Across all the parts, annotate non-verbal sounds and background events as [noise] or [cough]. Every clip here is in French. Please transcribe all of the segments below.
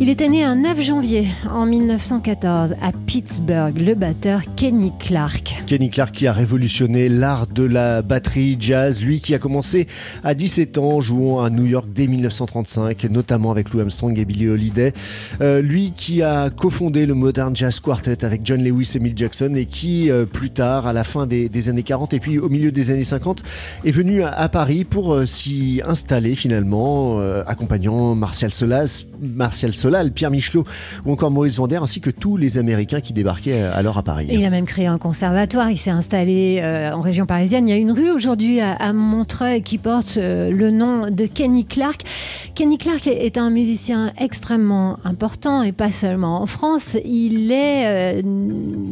Il était né un 9 janvier en 1914 à Pittsburgh, le batteur Kenny Clark. Kenny Clark qui a révolutionné l'art de la batterie jazz, lui qui a commencé à 17 ans jouant à New York dès 1935, notamment avec Lou Armstrong et Billie Holiday. Euh, lui qui a cofondé le Modern Jazz Quartet avec John Lewis et Mill Jackson et qui euh, plus tard, à la fin des, années 40 et puis au milieu des années 50, est venu à, Paris pour euh, s'y installer finalement, accompagnant Martial Solas Pierre Michelot ou encore Maurice Vander, ainsi que tous les Américains qui débarquaient alors à Paris. Il a même créé un conservatoire, il s'est installé euh, en région parisienne. Il y a une rue aujourd'hui à, Montreuil qui porte euh, le nom de Kenny Clark. Kenny Clark est un musicien extrêmement important et pas seulement en France. Il est, euh,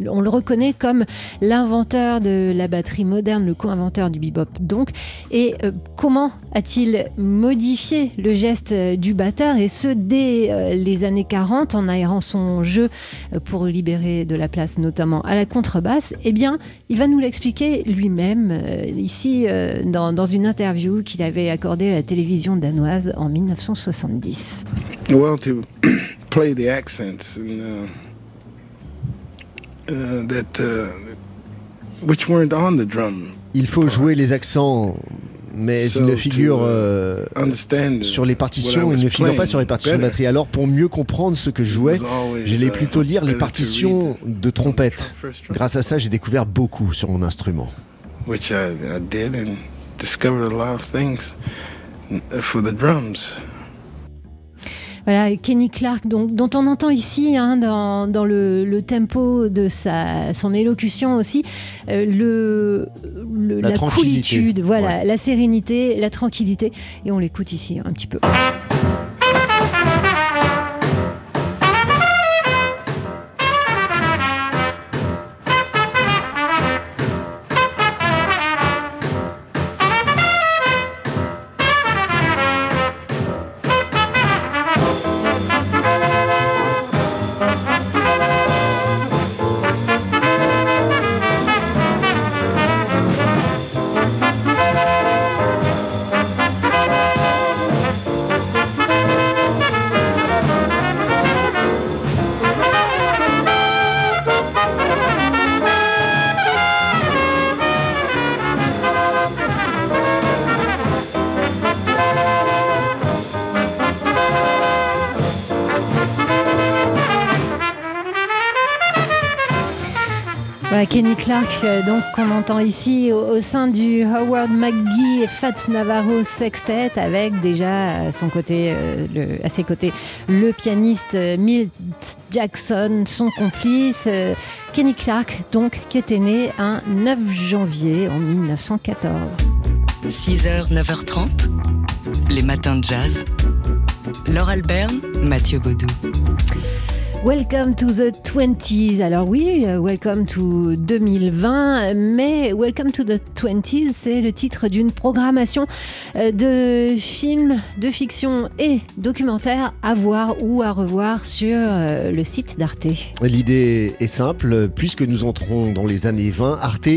on le reconnaît comme l'inventeur de la batterie moderne, le co-inventeur du bebop donc. Et euh, comment a-t-il modifié le geste du batteur et ce dès euh, les années 40 en aérant son jeu pour libérer de la place notamment à la contrebasse Eh bien, il va nous l'expliquer lui-même euh, ici euh, dans, dans, une interview qu'il avait accordée à la télévision danoise en 1970. Well, to [clears throat] play the accents and, uh, uh, that uh, which weren't on the drum. Il faut jouer les accents mais so il ne figure euh, sur les partitions, il ne figure pas sur les partitions de batterie. Alors pour mieux comprendre ce que je jouais, j'allais plutôt lire les partitions de trompette. Grâce à ça, j'ai découvert beaucoup sur mon instrument. Which I, I did and discovered a lot of things for the drums. Voilà, Kenny Clark, donc, dont on entend ici, hein, dans, dans le, le, tempo de sa, son élocution aussi, euh, le, le, la, la coolitude, voilà, ouais. la sérénité, la tranquillité. Et on l'écoute ici un petit peu. Kenny Clark, euh, donc qu'on entend ici au, sein du Howard McGee et Fats Navarro Sextet, avec déjà euh, le, à ses côtés, le pianiste euh, Milt Jackson, son complice, euh, Kenny Clark, donc qui était né un 9 janvier en 1914. 6h, 9h30, les matins de jazz. Laure Alberne, Mathieu Baudou. Welcome to the 20s. Alors oui, Welcome to 2020, mais Welcome to the 20s, c'est le titre d'une programmation euh, de films, de fiction et documentaires à voir ou à revoir sur euh, le site d'Arte. L'idée est simple, puisque nous entrons dans les années 20, Arte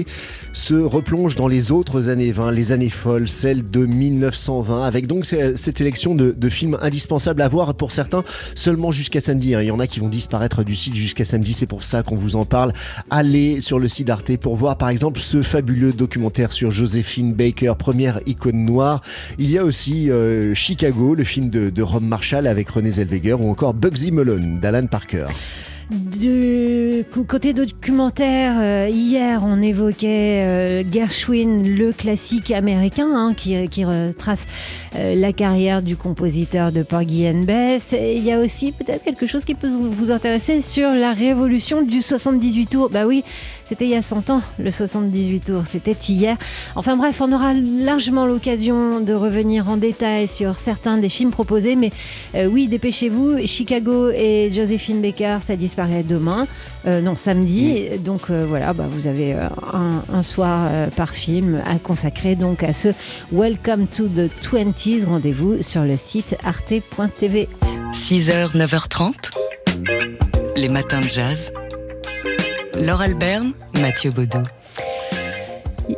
se replonge dans les autres années 20, les années folles, celles de 1920, avec donc cette sélection de, de films indispensables à voir pour certains seulement jusqu'à samedi. Il y en a qui vont disparaître du site jusqu'à samedi, c'est pour ça qu'on vous en parle. Allez sur le site d'Arte pour voir par exemple ce fabuleux documentaire sur Josephine Baker, première icône noire. Il y a aussi euh, Chicago, le film de, de Rob Marshall avec René Zellweger ou encore Bugsy Malone d'Alan Parker. Du côté documentaire, euh, hier on évoquait euh, Gershwin, le classique américain hein, qui, retrace euh, la carrière du compositeur de Porgy and Bess. Et il y a aussi peut-être quelque chose qui peut vous intéresser sur la révolution du 78 tours. Bah oui, c'était il y a 100 ans, le 78 tours, c'était hier. Enfin bref, on aura largement l'occasion de revenir en détail sur certains des films proposés, mais euh, oui, dépêchez-vous. Chicago et Josephine Baker, ça disparaît demain, euh, non, samedi. Mmh. Donc euh, voilà, bah, vous avez un, un, soir par film à consacrer donc à ce Welcome to the 20s. Rendez-vous sur le site arte.tv. 6h, 9h30, les matins de jazz. Laure Alberne, Mathieu Baudou.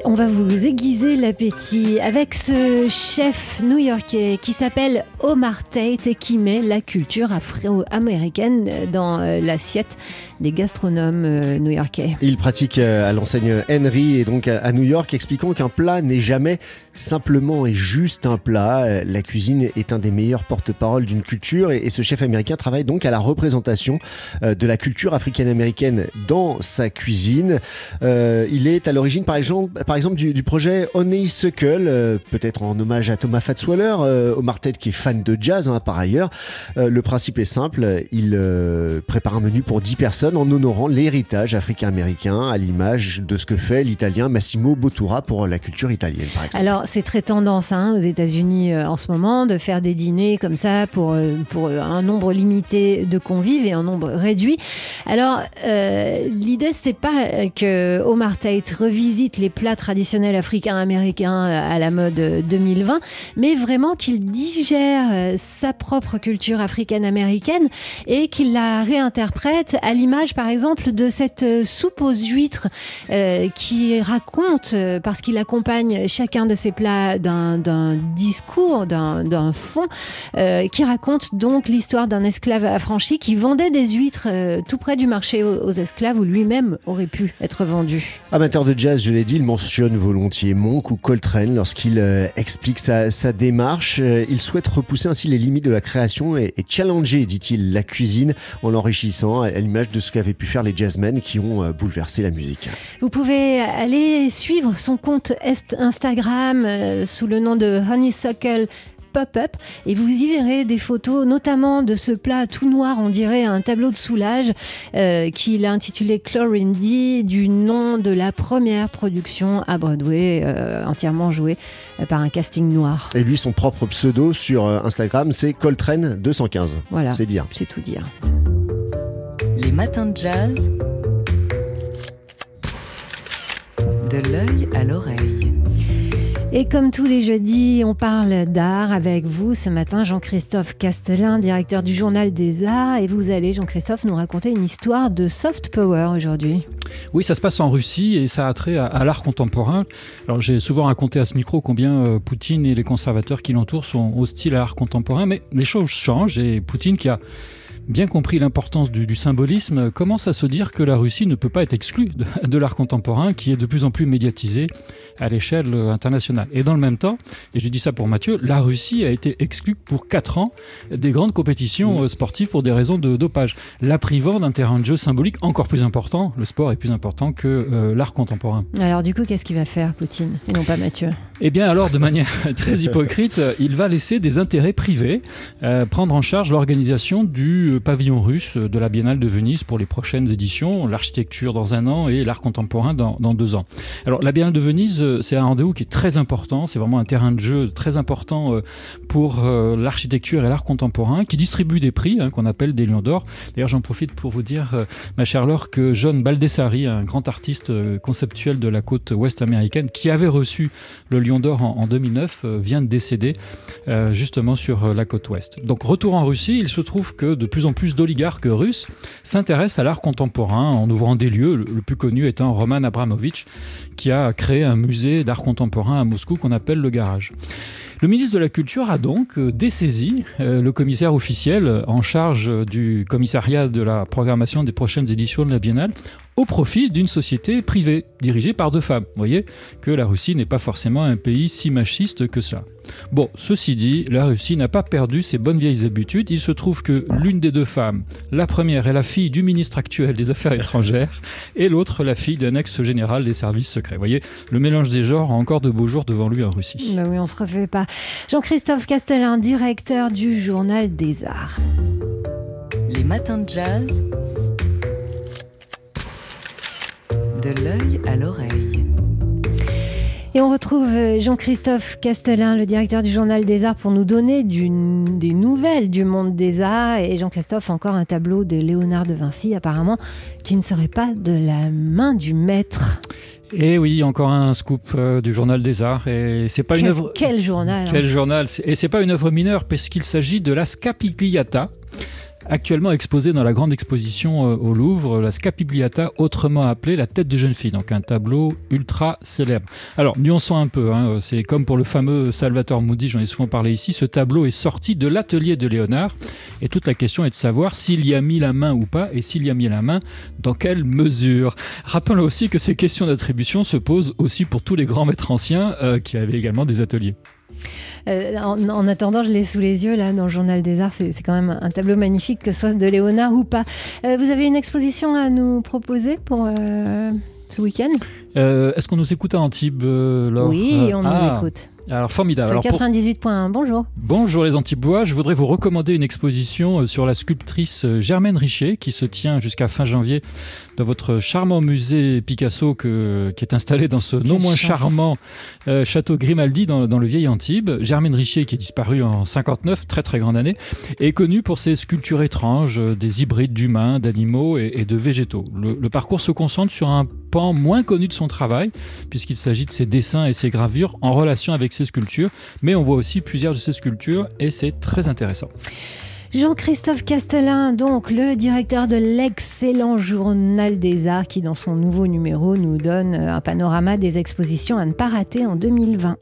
On va vous aiguiser l'appétit avec ce chef new-yorkais qui s'appelle Omar Tate et qui met la culture afro-américaine dans euh, l'assiette des gastronomes euh, new-yorkais. Il pratique euh, à l'enseigne Henry et donc à New York, expliquant qu'un plat n'est jamais simplement et juste un plat. La cuisine est un des meilleurs porte-parole d'une culture et ce chef américain travaille donc à la représentation de la culture africaine-américaine dans sa cuisine. Il est à l'origine, par exemple, exemple du, projet Honeysuckle, euh, peut-être en hommage à Thomas Fatzwaller, euh, Omar Ted qui est fan de jazz hein, par ailleurs. Euh, le principe est simple, il prépare un menu pour 10 personnes en honorant l'héritage africain-américain à l'image de ce que fait l'italien Massimo Bottura pour la culture italienne par. Alors c'est très tendance hein, aux États-Unis en ce moment de faire des dîners comme ça pour, pour un nombre limité de convives et un nombre réduit. Alors l'idée c'est pas que Omar Tate revisite les plats traditionnel africain-américain euh, à la mode 2020, euh, mais vraiment qu'il digère euh, sa propre culture africaine-américaine et qu'il la réinterprète à l'image, par exemple, de cette soupe aux huîtres qui raconte, parce qu'il accompagne chacun de ses plats d'un discours, d'un fond, qui raconte donc l'histoire d'un esclave affranchi qui vendait des huîtres tout près du marché aux, esclaves où lui-même aurait pu être vendu. Amateur de jazz, je l'ai dit, il mentionne volontiers Monk ou Coltrane lorsqu'il euh, explique sa, démarche. Euh, il souhaite repousser ainsi les limites de la création et, challenger, dit-il, la cuisine en l'enrichissant à, l'image de ce qu'avaient pu faire les jazzmen qui ont euh, bouleversé la musique. Vous pouvez aller suivre son compte Instagram sous le nom de Honeysuckle pop-up et vous y verrez des photos, notamment de ce plat tout noir, on dirait un tableau de soulage, euh, qu'il a intitulé Chlorine D, du nom de la première production à Broadway, euh, entièrement jouée euh, par un casting noir. Et lui, son propre pseudo sur Instagram, c'est Coltrane215. Voilà, c'est dire. C'est tout dire. Les matins de jazz. De l'œil à l'oreille. Et comme tous les jeudis, on parle d'art avec vous. Ce matin, Jean-Christophe Castelin, directeur du Journal des Arts. Et vous allez, Jean-Christophe, nous raconter une histoire de soft power aujourd'hui. Oui, ça se passe en Russie et ça a trait à, l'art contemporain. Alors j'ai souvent raconté à ce micro combien euh, Poutine et les conservateurs qui l'entourent sont hostiles à l'art contemporain, mais les choses changent et Poutine qui a bien compris l'importance du, symbolisme, commence à se dire que la Russie ne peut pas être exclue [laughs] de l'art contemporain qui est de plus en plus médiatisé à l'échelle internationale? Et dans le même temps, et je dis ça pour Mathieu, la Russie a été exclue pour 4 ans des grandes compétitions euh, sportives pour des raisons de dopage, la privant d'un terrain de jeu symbolique encore plus important. Le sport est plus important que euh, l'art contemporain. Alors du coup, qu'est-ce qu'il va faire, Poutine, et non pas Mathieu? Eh bien alors, de manière [laughs] très hypocrite, il va laisser des intérêts privés euh, prendre en charge l'organisation du pavillon russe de la Biennale de Venise pour les prochaines éditions, l'architecture dans un an et l'art contemporain dans, deux ans. Alors la Biennale de Venise c'est un rendez-vous qui est très important. C'est vraiment un terrain de jeu très important euh, pour euh, l'architecture et l'art contemporain, qui distribue des prix hein, qu'on appelle des Lions d'Or. D'ailleurs, j'en profite pour vous dire, euh, ma chère Laure, que John Baldessari, un grand artiste conceptuel de la côte ouest américaine, qui avait reçu le Lion d'Or en, 2009, vient de décéder justement sur la côte ouest. Donc, retour en Russie, il se trouve que de plus plus d'oligarques russes s'intéressent à l'art contemporain en ouvrant des lieux, le, le plus connu étant Roman Abramovich, qui a créé un musée d'art contemporain à Moscou qu'on appelle le Garage. Le ministre de la Culture a donc euh, dessaisi euh, le commissaire officiel en charge du commissariat de la programmation des prochaines éditions de la Biennale au profit d'une société privée dirigée par deux femmes. Vous voyez que la Russie n'est pas forcément un pays si machiste que ça. Bon, ceci dit, la Russie n'a pas perdu ses bonnes vieilles habitudes. Il se trouve que l'une des deux femmes, la première est la fille du ministre actuel des Affaires étrangères [laughs] et l'autre la fille d'un ex-général des services secrets. Vous voyez, le mélange des genres a encore de beaux jours devant lui en Russie. Ben oui, on se refait pas. Jean-Christophe Castellin, directeur du Journal des Arts. Les matins de jazz. De l'œil à l'oreille. Et on retrouve Jean-Christophe Castellin, le directeur du Journal des Arts, pour nous donner des nouvelles du monde des arts. Et Jean-Christophe, encore un tableau de Léonard de Vinci, apparemment, qui ne serait pas de la main du maître. Et oui, encore un scoop euh, du Journal des Arts. Et c'est pas une œuvre. Quel journal hein? Quel journal? Et c'est pas une œuvre mineure, puisqu'il s'agit de la Scapigliata actuellement exposé dans la grande exposition euh, au Louvre, la Scapigliata, autrement appelée la tête de jeune fille, donc un tableau ultra célèbre. Alors, nuançons un peu, hein, c'est comme pour le fameux Salvatore Moody, j'en ai souvent parlé ici, ce tableau est sorti de l'atelier de Léonard, et toute la question est de savoir s'il y a mis la main ou pas, et s'il y a mis la main, dans quelle mesure. Rappelons aussi que ces questions d'attribution se posent aussi pour tous les grands maîtres anciens euh, qui avaient également des ateliers. Euh, en, attendant, je l'ai sous les yeux là dans le Journal des Arts. C'est quand même un tableau magnifique, que ce soit de Léonard ou pas. Euh, vous avez une exposition à nous proposer pour ce week-end? Est-ce qu'on nous écoute à Antibes, Laure? Oui, on nous ah. écoute. Alors formidable. Alors, 98.1, bonjour. Bonjour les Antibois, je voudrais vous recommander une exposition euh, sur la sculptrice euh, Germaine Richer qui se tient jusqu'à fin janvier dans votre charmant musée Picasso que, qui est installé dans ce non moins charmant euh, château Grimaldi dans, le vieil Antibes. Germaine Richer qui est disparue en 59, très très grande année, est connue pour ses sculptures étranges, des hybrides d'humains, d'animaux et, de végétaux. Le, le parcours se concentre sur un pan moins connu de son travail puisqu'il s'agit de ses dessins et ses gravures en relation avec ses sculptures, mais on voit aussi plusieurs de ces sculptures et c'est très intéressant. Jean-Christophe Castelin, donc le directeur de l'excellent Journal des Arts, qui dans son nouveau numéro nous donne un panorama des expositions à ne pas rater en 2020.